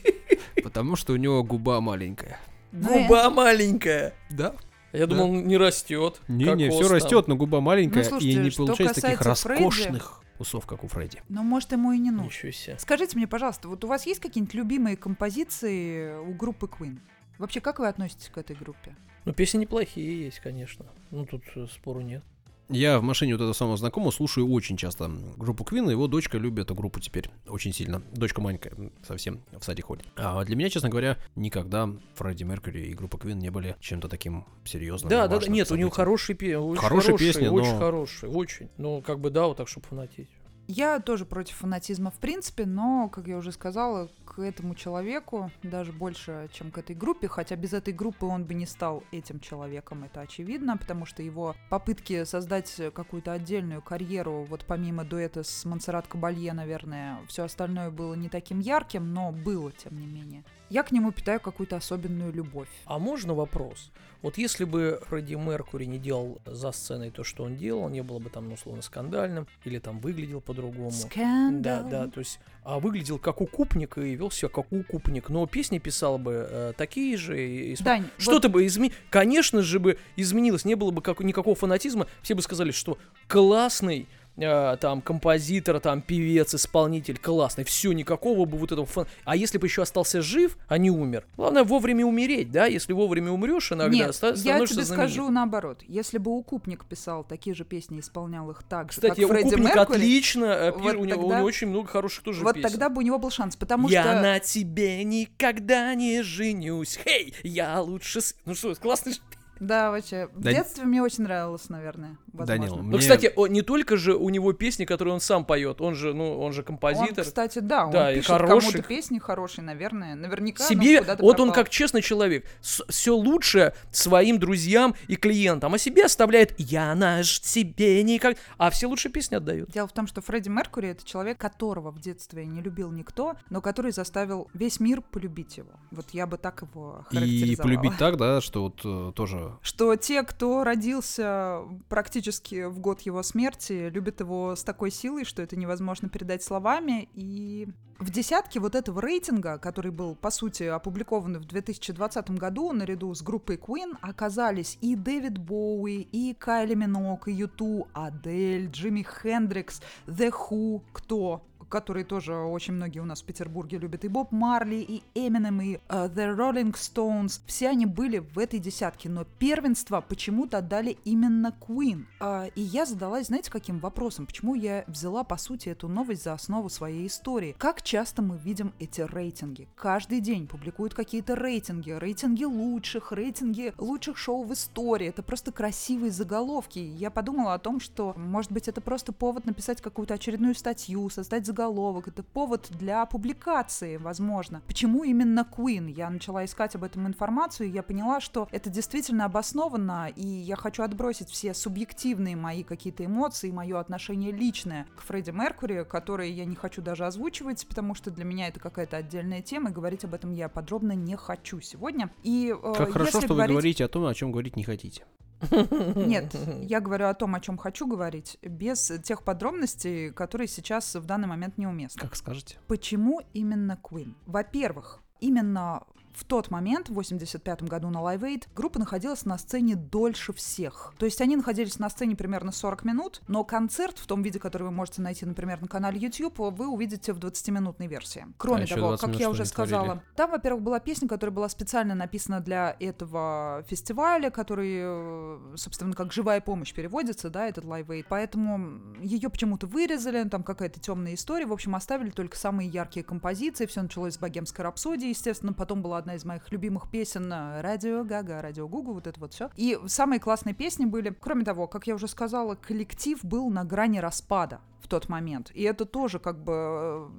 Потому что у него губа маленькая. Губа маленькая. Да? Я думал, он не растет. Не-не, все растет, но губа маленькая Ну, и не получается таких роскошных усов, как у Фредди. Но может ему и не нужно. Ничего себе. Скажите мне, пожалуйста, вот у вас есть какие-нибудь любимые композиции у группы Queen? Вообще, как вы относитесь к этой группе? Ну, песни неплохие есть, конечно. Ну, тут э, спору нет. Я в машине вот этого самого знакомого слушаю очень часто группу Квин, и его дочка любит эту группу теперь очень сильно. Дочка маленькая, совсем в садик ходит. А для меня, честно говоря, никогда Фредди Меркьюри и группа Квин не были чем-то таким серьезным. Да, да, да, нет, у него хорошие песни, очень Хорошие хорошие, песни, очень но- хорошие, очень. Ну, как бы да, вот так, чтобы фанатеть. Я тоже против фанатизма в принципе, но, как я уже сказала, к этому человеку даже больше, чем к этой группе, хотя без этой группы он бы не стал этим человеком, это очевидно, потому что его попытки создать какую-то отдельную карьеру, вот помимо дуэта с Монсеррат Кабалье, наверное, все остальное было не таким ярким, но было, тем не менее. Я к нему питаю какую-то особенную любовь. А можно вопрос? Вот если бы Фредди Меркури не делал за сценой то, что он делал, не было бы там, ну, условно, скандальным, или там выглядел по-другому. Да, Скандал. да, то есть, а выглядел как укупник и вел себя как укупник, но песни писал бы э, такие же. И, Дань, вот Что-то бы изменилось. Конечно же бы изменилось, не было бы как, никакого фанатизма. Все бы сказали, что классный э, там композитор, там певец, исполнитель, классный. Все, никакого бы вот этого фан... А если бы еще остался жив, а не умер. Главное вовремя умереть, да? Если вовремя умрешь, иногда Нет, ста- я становишься тебе знаменит. скажу наоборот. Если бы Укупник писал такие же песни, исполнял их так же, Кстати, как Фредди Укупник Меркьюри, отлично, э, пи- вот у, него, у тогда- него очень много хороших тоже вот песен. тогда бы у него был шанс, потому я что... на тебе никогда не женюсь. Хей, я лучше... с- Ну что, классный Да, вообще. В Да- детстве мне очень нравилось, наверное. Возможно. Данил, Ну, Мне- кстати, о, не только же у него песни, которые он сам поет, он же, ну, он же Он, композитор. кстати, да, он Да, и пишет хороших. кому-то песни хорошие, наверное. Наверняка. ну, себе, вот он пропал. как честный человек, все лучше своим друзьям и клиентам, а себе оставляет «я наш тебе никак», а все лучшие песни отдают. Дело в том, что Фредди Меркури это человек, которого в детстве не любил никто, но который заставил весь мир полюбить его. Вот я бы так его И характеризовала. полюбить так, да, что вот э, тоже что те, кто родился практически в год его смерти, любят его с такой силой, что это невозможно передать словами. И в десятке вот этого рейтинга, который был, по сути, опубликован в 2020 году наряду с группой Queen, оказались и Дэвид Боуи, и Кайли Минок, и Юту, Адель, Джимми Хендрикс, The Who, кто которые тоже очень многие у нас в Петербурге любят, и Боб Марли, и Эминем, и э, The Rolling Stones. Все они были в этой десятке, но первенство почему-то отдали именно Queen. А, и я задалась, знаете, каким вопросом? Почему я взяла, по сути, эту новость за основу своей истории? Как часто мы видим эти рейтинги? Каждый день публикуют какие-то рейтинги, рейтинги лучших, рейтинги лучших шоу в истории. Это просто красивые заголовки. Я подумала о том, что, может быть, это просто повод написать какую-то очередную статью, создать заголовок. Это повод для публикации, возможно. Почему именно Queen? Я начала искать об этом информацию, и я поняла, что это действительно обоснованно, и я хочу отбросить все субъективные мои какие-то эмоции, мое отношение личное к Фредди Меркури, которые я не хочу даже озвучивать, потому что для меня это какая-то отдельная тема, и говорить об этом я подробно не хочу сегодня. И э, как хорошо, что вы говорить- говорите о том, о чем говорить не хотите. Нет, я говорю о том, о чем хочу говорить, без тех подробностей, которые сейчас в данный момент неуместны. Как скажете. Почему именно Queen? Во-первых, именно в тот момент, в 85 году на Live Aid, группа находилась на сцене дольше всех. То есть они находились на сцене примерно 40 минут, но концерт в том виде, который вы можете найти, например, на канале YouTube, вы увидите в 20-минутной версии. Кроме А того, 20 как я уже они творили? сказала, там, во-первых, была песня, которая была специально написана для этого фестиваля, который, э, собственно, как живая помощь переводится, да, этот Live Aid. Поэтому ее почему-то вырезали, там какая-то темная история. В общем, оставили только самые яркие композиции. Все началось с богемской рапсодии, естественно. Потом была одна из моих любимых песен э, Радио Гага, Радио Гугу, вот это вот все. И самые классные песни были. Кроме того, как я уже сказала, коллектив был на грани распада в тот момент. И это тоже как бы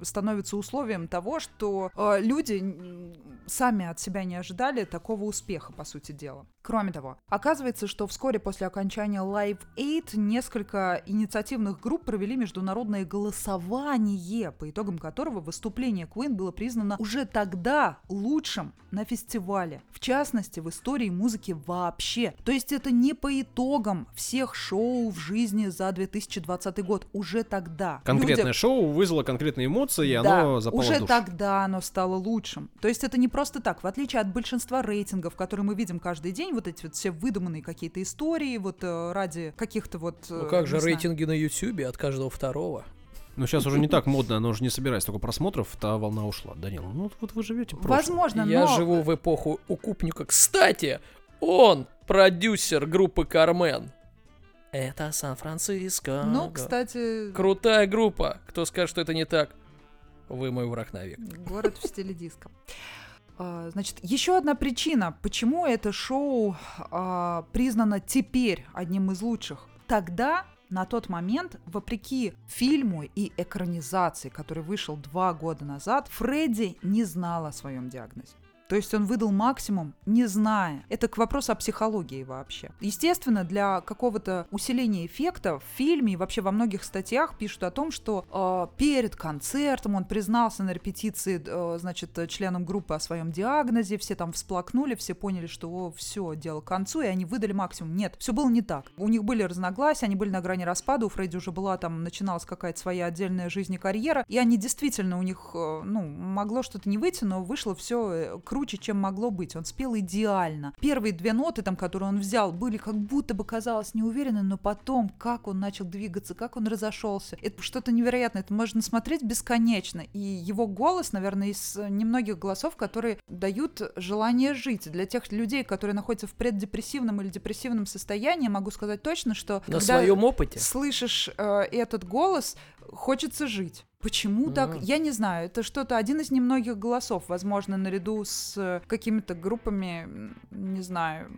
э, становится условием того, что э, люди сами от себя не ожидали такого успеха, по сути дела. Кроме того, оказывается, что вскоре после окончания Live 8 несколько инициативных групп провели международное голосование, по итогам которого выступление Queen было признано уже тогда лучшим на фестивале. В частности, в истории музыки вообще. То есть это не по итогам всех шоу в жизни за 2020 год. Уже тогда. Конкретное Люди- шоу вызвало конкретные эмоции, и да, оно запало в уже душу. тогда оно стало лучшим. То есть это не просто так. В отличие от большинства рейтингов, которые мы видим каждый день, вот эти вот все выдуманные какие-то истории, вот э, ради каких-то вот... Ну э, как же знаю. рейтинги на Ютубе от каждого второго? Ну, сейчас уже не так модно, оно уже не собирается только просмотров, та волна ушла. Данил, ну вот вы живете в прошлом. Возможно, Я но... живу в эпоху укупника. Кстати, он продюсер группы Кармен. Это Сан-Франциско. Ну, кстати, Крутая группа. Кто скажет, что это не так, вы мой враг навек. город в стиле диска. А, Значит, еще одна причина, почему это шоу а, признано теперь одним из лучших. Тогда, на тот момент, вопреки фильму и экранизации, который вышел два года назад, Фредди не знал о своем диагнозе. То есть он выдал максимум, не зная. Это к вопросу о психологии вообще. Естественно, для какого-то усиления эффекта в фильме и вообще во многих статьях пишут о том, что э, перед концертом он признался на репетиции, э, значит, членам группы о своем диагнозе, все там всплакнули, все поняли, что все, дело к концу, и они выдали максимум. Нет, все было не так. У них были разногласия, они были на грани распада, у Фредди уже была там, начиналась какая-то своя отдельная жизнь и карьера, и они действительно, у них, э, ну, могло что-то не выйти, но вышло все круче, чем могло быть. Он спел идеально. Первые две ноты, там, которые он взял, были как будто бы казалось неуверенно, но потом, как он начал двигаться, как он разошелся, это что-то невероятное. Это можно смотреть бесконечно. И его голос, наверное, из немногих голосов, которые дают желание жить. Для тех людей, которые находятся в преддепрессивном или депрессивном состоянии, могу сказать точно, что На своем опыте. слышишь э, этот голос, хочется жить. Почему так? Мгм. Я не знаю. Это что-то один из немногих голосов, возможно, наряду с э, какими-то группами, не знаю.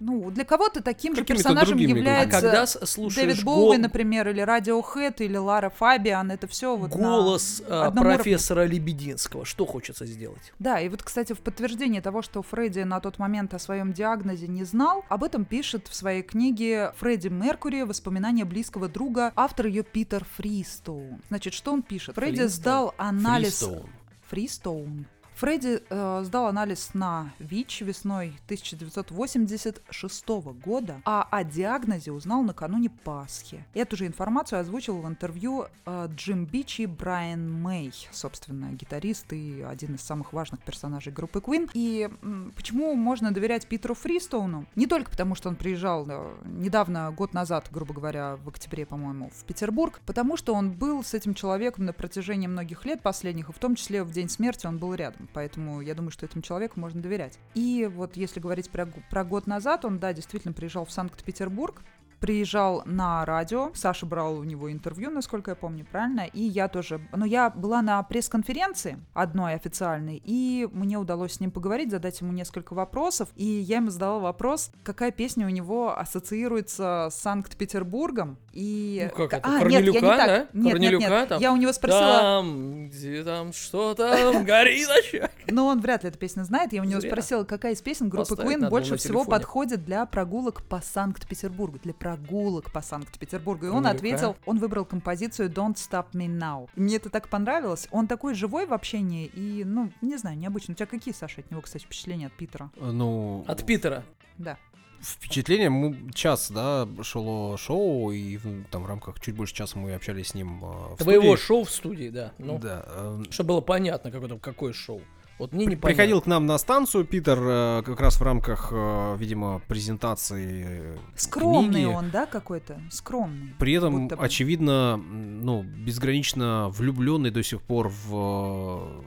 Ну, для кого-то таким же персонажем другими А является когда слушаешь Дэвид гол- Боуи, например, или Radiohead, или Лара Фабиан, это все вот на голос а, одном уровне. профессора Лебединского, что хочется сделать? Да, и вот, кстати, в подтверждение того, что Фредди на тот момент о своем диагнозе не знал, об этом пишет в своей книге Фредди Меркури «Воспоминания близкого друга», автор ее Питер Фристоун. Значит, что он пишет? Фредди сдал анализ... Фристоун. Фристоун. Фредди э, сдал анализ на ВИЧ весной 1986 года, а о диагнозе узнал накануне Пасхи. Эту же информацию озвучил в интервью э, Джим Бич и Брайан Мэй, собственно, гитарист и один из самых важных персонажей группы Queen. И м, почему можно доверять Питеру Фристоуну? Не только потому, что он приезжал э, недавно, год назад, грубо говоря, в октябре, по-моему, в Петербург, потому что он был с этим человеком на протяжении многих лет последних, и в том числе в день смерти он был рядом. Поэтому я думаю, что этому человеку можно доверять. И вот если говорить про, про год назад, он, да, действительно приезжал в Санкт-Петербург, приезжал на радио. Саша брал у него интервью, насколько я помню, правильно? И я тоже. Но я была на пресс-конференции одной официальной, и мне удалось с ним поговорить, задать ему несколько вопросов. И я ему задала вопрос, какая песня у него ассоциируется с Санкт-Петербургом. И... Ну, как это, А, нет, я не Корнелюка, так. да? Нет, нет, Корнелюка нет. там? Я у него спросила... Там, где там, что там, горит очаг. Но он вряд ли эту песню знает. Я у него спросила, какая из песен группы Queen больше всего подходит для прогулок по Санкт-Петербургу. Для прогулок по Санкт-Петербургу. И он Ну-ка. ответил, он выбрал композицию Don't Stop Me Now. Мне это так понравилось. Он такой живой в общении и, ну, не знаю, необычно. У тебя какие, Саша, от него, кстати, впечатления от Питера? Ну, От Питера. Да. впечатление, мы час, да, шло шоу, и там в рамках чуть больше часа мы общались с ним а, в Твоего студии. шоу в студии, да. Ну, Да. э, чтобы было понятно, какое, какое шоу. Вот мне не Приходил к нам на станцию Питер э, как раз в рамках, э, видимо, презентации э, Скромный книги. он, да, какой-то? Скромный. При этом, очевидно, ну, безгранично влюбленный до сих пор в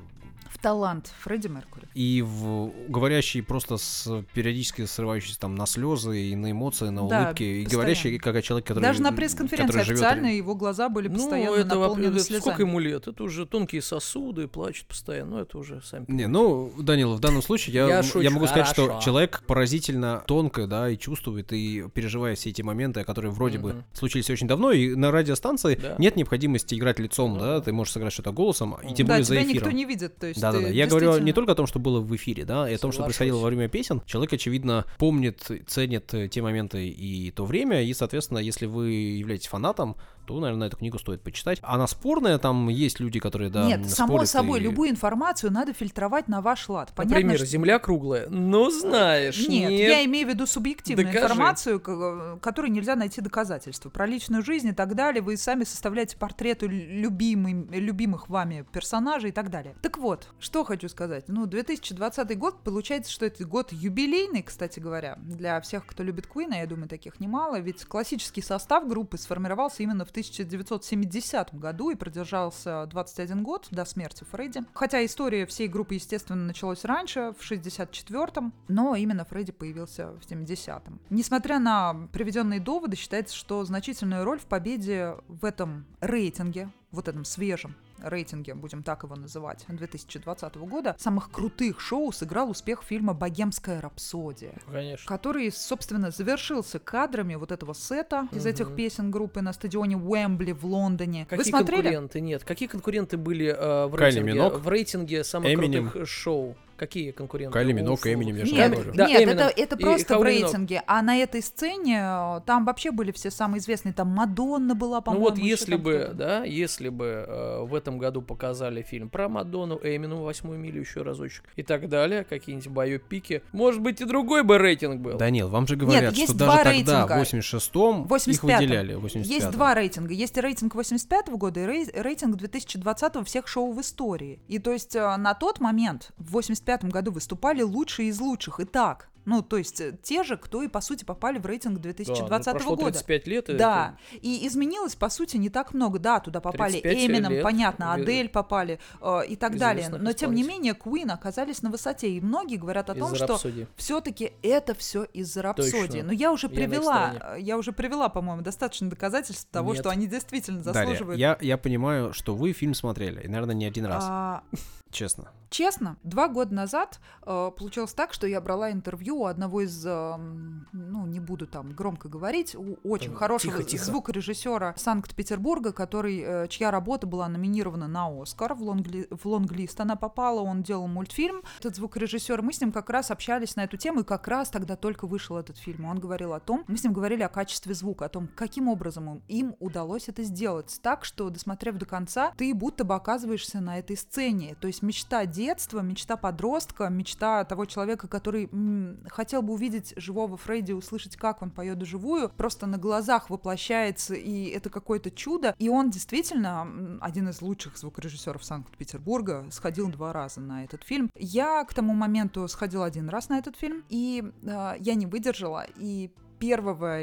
В талант Фредди Меркури. и в говорящий просто с периодически срывающийся там на слезы и на эмоции, на Да, улыбки, и постоянно. говорящий как человек, который Даже на пресс-конференции который живет официально его глаза были Ну, постоянно это, воп- наполнены это слезами. сколько ему лет? Это уже тонкие сосуды, плачет постоянно. Ну, это уже сами Не, ну, Данил, в данном случае я, Я шучу, могу сказать, что хорошо. человек поразительно тонко, да, и чувствует, и переживает все эти моменты, которые вроде бы Мгм. случились очень давно, и на радиостанции Да. нет необходимости играть лицом, Ну да, да. ты можешь сыграть что-то голосом, и тем да, более за тебя эфиром. никто не видит, то есть Да-да-да. ты Я говорю не только о том, что было в эфире, да, и о том, что происходило во время песен. Человек, очевидно, помнит, ценит э, те моменты и то время, и, соответственно, если вы являетесь фанатом, то, наверное, эту книгу стоит почитать. Она спорная, там есть люди, которые, да, Нет, само собой, и- любую информацию надо фильтровать на ваш лад. Понятно, Например, что- земля круглая. Ну, знаешь, Нет, нет. я имею в виду субъективную Докажи. информацию, к- которой нельзя найти доказательства. Про личную жизнь и так далее. Вы сами составляете портреты любимым, любимых вами персонажей и так далее. Так вот. Что хочу сказать? Ну, 2020 год, получается, что это год юбилейный, кстати говоря, для всех, кто любит Куина, я думаю, таких немало, ведь классический состав группы сформировался именно в 1970 году и продержался 21 год до смерти Фредди. Хотя история всей группы, естественно, началась раньше, в 64-м, но именно Фредди появился в 70-м. Несмотря на приведенные доводы, считается, что значительную роль в победе в этом рейтинге, вот этом свежем рейтинге, будем так его называть, 2020 года, самых крутых шоу сыграл успех фильма «Богемская рапсодия», Конечно. который, собственно, завершился кадрами вот этого сета из этих Мгм. песен группы на стадионе Уэмбли в Лондоне. Какие Вы смотрели? конкуренты? Нет. Какие конкуренты были э, в рейтинге? В рейтинге самых Эминем. крутых шоу. Какие конкуренты? Кайли Фу- Эминем, я же Нет, говорю. Да, нет, Эминем. это, это И просто в Каули Миног. рейтинге. А на этой сцене э, там вообще были все самые известные. Там Мадонна была, Ну по-моему. вот еще если бы, да, если бы э, в этом году показали фильм про Мадонну, Эмину, восьмую милю еще разочек и так далее, какие-нибудь байопики, может быть и другой бы рейтинг был. Данил, вам же говорят, есть что даже тогда, рейтинга. в 86-м, их 85-м. выделяли. в 85-м. Есть два рейтинга. Есть рейтинг 85 года и рей- рейтинг 2020 всех шоу в истории. И то есть э, на тот момент, в 85 году, выступали лучшие из лучших. И так. Ну, то есть э, те же, кто и, по сути, попали в рейтинг Да, ну, 2020 прошло года. 35 лет. и Да, и изменилось, по сути, не так много. Да, туда попали 35 Эмином, лет. понятно, Адель попали э, и так далее. Но, тем не менее, Queen оказались на высоте. И многие говорят о это том, что все-таки это все из-за рапсодии. Точно. Но я уже Я привела, э, я уже привела, по-моему, достаточно доказательств того, Нет. что они действительно Дарья, заслуживают. я, я понимаю, что вы фильм смотрели, и, наверное, не один раз, А, честно. Честно, два года назад э, получилось так, что я брала интервью у одного из, э, ну, не буду там громко говорить, у очень Тихо, хорошего тихо. звукорежиссера Санкт-Петербурга, который, э, чья работа была номинирована на Оскар, в, лонгли- в лонглист она попала, он делал мультфильм. Этот звукорежиссер, мы с ним как раз общались на эту тему, и как раз тогда только вышел этот фильм. Он говорил о том, мы с ним говорили о качестве звука, о том, каким образом им удалось это сделать, так что, досмотрев до конца, ты будто бы оказываешься на этой сцене. То есть мечта детства, мечта подростка, мечта того человека, который м, хотел бы увидеть живого Фредди, услышать, как он поет живую, просто на глазах воплощается, и это какое-то чудо. И он действительно один из лучших звукорежиссеров Санкт-Петербурга, сходил два раза на этот фильм. Я к тому моменту сходила один раз на этот фильм, и э, я не выдержала, и 1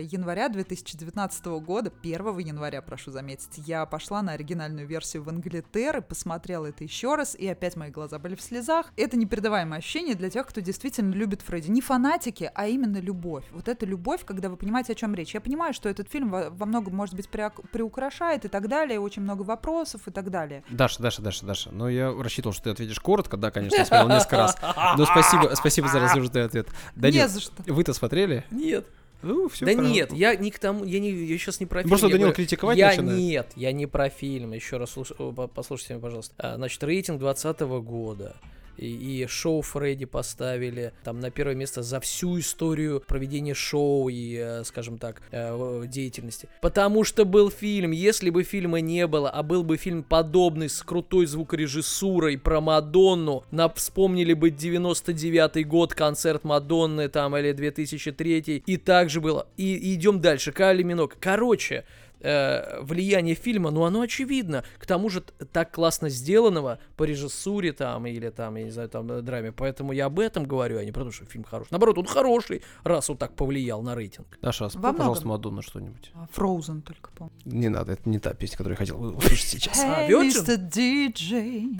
января 2019 года, 1 января, прошу заметить, я пошла на оригинальную версию в Англитер и посмотрела это еще раз, и опять мои глаза были в слезах. Это непередаваемое ощущение для тех, кто действительно любит Фредди. Не фанатики, а именно любовь. Вот эта любовь, когда вы понимаете, о чем речь. Я понимаю, что этот фильм во, во многом, может быть, приук- приукрашает и так далее, очень много вопросов и так далее. Даша, Даша, Даша, Даша. Ну, я рассчитывал, что ты ответишь коротко. Да, конечно, я смотрел несколько раз. Но спасибо, спасибо за развернутый ответ. Данил, Не за что. вы-то смотрели? Нет. Ну, все да нет, я не к тому, я не, я сейчас не про фильм. Просто Данил критиковать я начинает. нет, я не про фильм. Еще раз слуш- послушайте меня, пожалуйста. А, Значит, рейтинг 2020 года. И, и шоу Фредди поставили там на первое место за всю историю проведения шоу и, э, скажем так, э, деятельности. Потому что был фильм. Если бы фильма не было, а был бы фильм подобный с крутой звукорежиссурой про Мадонну, на, вспомнили бы 99 год, концерт Мадонны там или 2003 и также было. И, и идем дальше. Кайли Минок. Короче, э, влияние фильма, ну оно очевидно. К тому же так классно сделанного по режиссуре там или там, я не знаю, там э, драме. Поэтому я об этом говорю, а не про то, что фильм хороший. Наоборот, он хороший, раз он так повлиял на рейтинг. Даша, спой, Во пожалуйста, многом. Мадонна что-нибудь. Фроузен только помню. Не надо, это не та песня, которую я хотел услышать сейчас. А, Hey? Mr. DJ.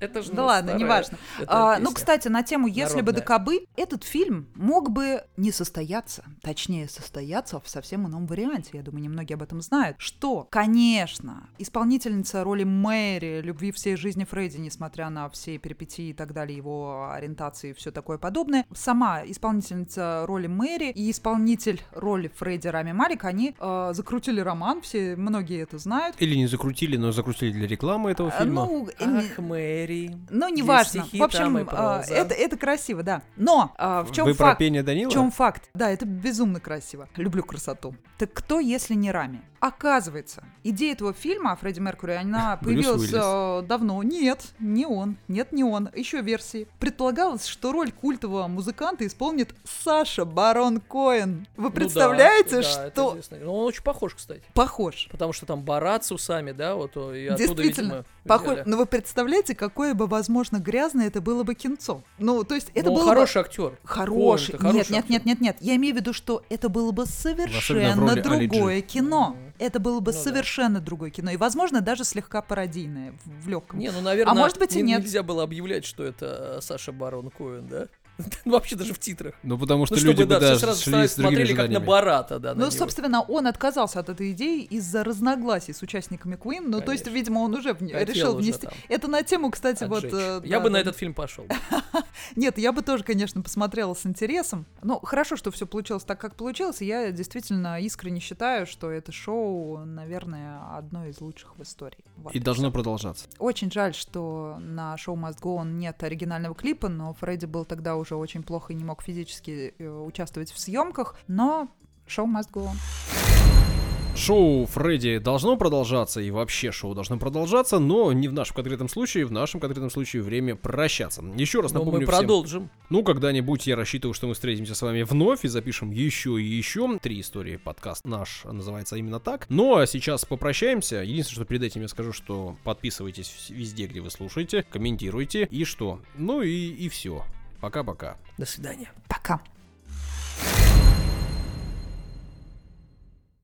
Это- же Да ладно, неважно. А, ну, кстати, на тему «Если бы кабы», этот фильм мог бы не состояться, точнее, состояться в совсем ином варианте. Я думаю, немногие об этом знают. Что, конечно, исполнительница роли Мэри, любви всей жизни Фредди, несмотря на все перипетии и так далее, его ориентации и все такое подобное, сама исполнительница роли Мэри и исполнитель роли Фредди Рами Малик, они э, закрутили роман, все, многие это знают. Или не закрутили, но закрутили для рекламы этого А, фильма. Ну, э, Ах, Мэри. ну, неважно. В общем, проза. это, это красиво, да. Но а, в чем Вы про факт? пение Данила? В чем факт? Да, это безумно красиво. Люблю красоту. Красоту. Так кто, если не Рами? Оказывается, идея этого фильма о Фредди Меркури, она появилась э, давно. Нет, не он. Нет, не он. Еще версии. Предполагалось, что роль культового музыканта исполнит Саша Барон Коэн. Вы Ну да, представляете, да, это что известно. Ну, он очень похож, кстати. похож? Потому что там барат с усами, да, вот о, и оттуда, Действительно, видимо, Похож. взяли. Но вы представляете, какое бы, возможно, грязное это было бы кинцо. Ну, то есть это Ну, он было бы- хороший актер. Хороший. Коэн-то хороший Нет, нет, нет, нет, нет. Я имею в виду, что это было бы совершенно роли Али другое кино. Это было бы Ну да. совершенно другое кино. И, возможно, даже слегка пародийное в, в легком. Не, ну, наверное, А может быть и не- нет. нельзя было объявлять, что это Саша Барон Коэн, да? Вообще даже в титрах. Ну, потому что Ну, люди чтобы, бы, да, все сразу шли с смотрели как на. Барата, да, на Ну, него. собственно, он отказался от этой идеи из-за разногласий с участниками Queen. Ну, то есть, Конечно. видимо, он уже Хотел решил уже внести. там Это на тему, кстати, вот. отжечь. э, Я да, бы на да. этот фильм пошел. Нет, я бы тоже, конечно, посмотрела с интересом. Ну, хорошо, что все получилось так, как получилось. и Я действительно искренне считаю, что это шоу, наверное, одно из лучших в истории. Вот. И должно продолжаться. Очень жаль, что на шоу Must Go On нет оригинального клипа, но Фредди был тогда уже очень плохо и не мог физически э, участвовать в съемках. Но шоу Must Go On. Шоу Фредди должно продолжаться, и вообще шоу должно продолжаться, но не в нашем конкретном случае, в нашем конкретном случае время прощаться. Еще раз Но напомню мы всем, продолжим. ну, когда-нибудь я рассчитываю, что мы встретимся с вами вновь и запишем еще и еще. Три истории подкаст наш называется именно так. Ну, а сейчас попрощаемся. Единственное, что перед этим я скажу, что подписывайтесь везде, где вы слушаете, комментируйте, и что? Ну и, и все. Пока-пока. До свидания. Пока.